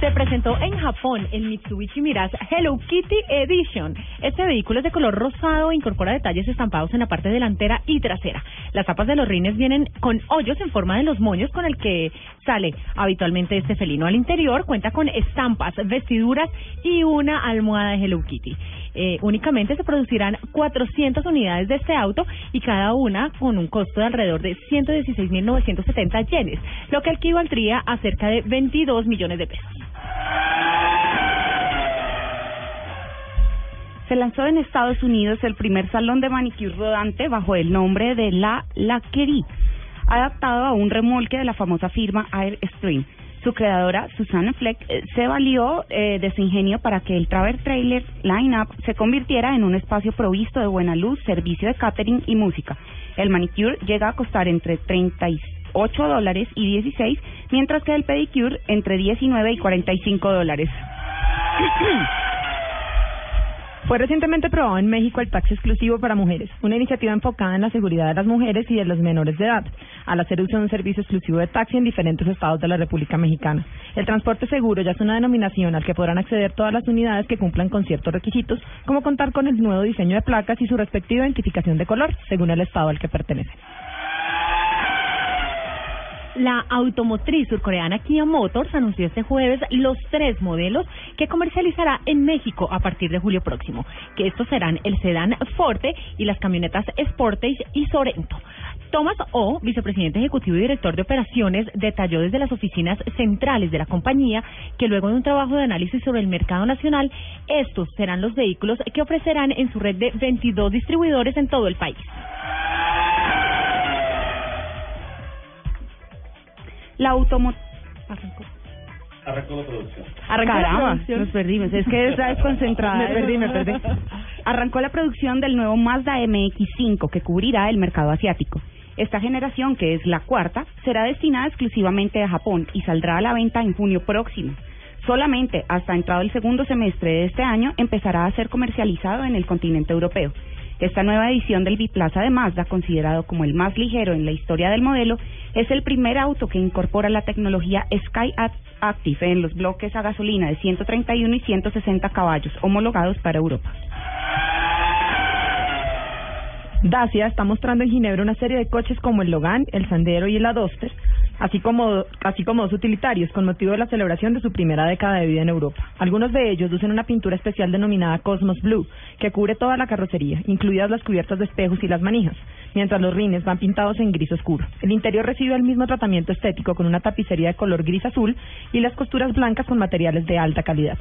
Se presentó en Japón el Mitsubishi Mirage Hello Kitty Edition. Este vehículo es de color rosado e incorpora detalles estampados en la parte delantera y trasera. Las tapas de los rines vienen con hoyos en forma de los moños con el que sale habitualmente este felino. Al interior cuenta con estampas, vestiduras y una almohada de Hello Kitty. Eh, únicamente se producirán 400 unidades de este auto y cada una con un costo de alrededor de 116.970 yenes, lo que equivaldría a cerca de 22 millones de pesos. Se lanzó en Estados Unidos el primer salón de manicure rodante bajo el nombre de La Laquerie, adaptado a un remolque de la famosa firma Airstream. Su creadora, Susanna Fleck, eh, se valió eh, de su ingenio para que el Travel Trailer Line-Up se convirtiera en un espacio provisto de buena luz, servicio de catering y música. El manicure llega a costar entre 38 dólares y 16, mientras que el pedicure entre 19 y 45 dólares. Fue recientemente aprobado en México el taxi exclusivo para mujeres, una iniciativa enfocada en la seguridad de las mujeres y de los menores de edad, al hacer uso de un servicio exclusivo de taxi en diferentes estados de la República Mexicana. El transporte seguro ya es una denominación al que podrán acceder todas las unidades que cumplan con ciertos requisitos, como contar con el nuevo diseño de placas y su respectiva identificación de color, según el estado al que pertenecen. La automotriz surcoreana Kia Motors anunció este jueves los tres modelos que comercializará en México a partir de julio próximo, que estos serán el sedán Forte y las camionetas Sportage y Sorento. Thomas O, vicepresidente ejecutivo y director de operaciones, detalló desde las oficinas centrales de la compañía que luego de un trabajo de análisis sobre el mercado nacional, estos serán los vehículos que ofrecerán en su red de 22 distribuidores en todo el país. La automo... Arrancó la producción. Arrancó la producción. Nos perdimos, es que está desconcentrada. Me perdí, me perdí. Arrancó la producción del nuevo Mazda MX5 que cubrirá el mercado asiático. Esta generación, que es la cuarta, será destinada exclusivamente a Japón y saldrá a la venta en junio próximo. Solamente hasta entrado el segundo semestre de este año empezará a ser comercializado en el continente europeo. Esta nueva edición del biplaza de Mazda, considerado como el más ligero en la historia del modelo, es el primer auto que incorpora la tecnología Sky Active en los bloques a gasolina de 131 y 160 caballos homologados para Europa. Dacia está mostrando en Ginebra una serie de coches como el Logan, el Sandero y el Adoster, así como, así como dos utilitarios, con motivo de la celebración de su primera década de vida en Europa. Algunos de ellos lucen una pintura especial denominada Cosmos Blue, que cubre toda la carrocería, incluidas las cubiertas de espejos y las manijas, mientras los rines van pintados en gris oscuro. El interior recibe el mismo tratamiento estético con una tapicería de color gris azul y las costuras blancas con materiales de alta calidad.